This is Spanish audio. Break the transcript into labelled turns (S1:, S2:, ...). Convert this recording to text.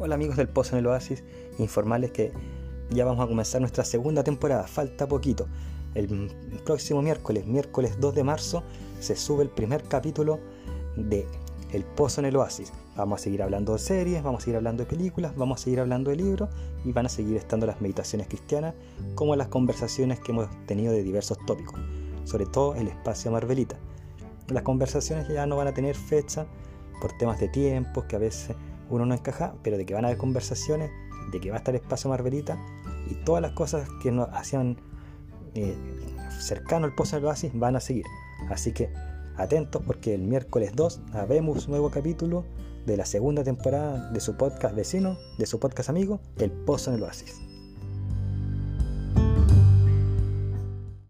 S1: Hola amigos del Pozo en el Oasis, informarles que ya vamos a comenzar nuestra segunda temporada, falta poquito. El próximo miércoles, miércoles 2 de marzo, se sube el primer capítulo de El Pozo en el Oasis. Vamos a seguir hablando de series, vamos a seguir hablando de películas, vamos a seguir hablando de libros y van a seguir estando las meditaciones cristianas como las conversaciones que hemos tenido de diversos tópicos, sobre todo el espacio Marvelita. Las conversaciones ya no van a tener fecha por temas de tiempos que a veces uno no encaja, pero de que van a haber conversaciones, de que va a estar espacio Marvelita y todas las cosas que nos hacían eh, cercano al Pozo del Oasis van a seguir. Así que atentos porque el miércoles 2 habemos nuevo capítulo de la segunda temporada de su podcast vecino, de su podcast amigo, El Pozo en el Oasis.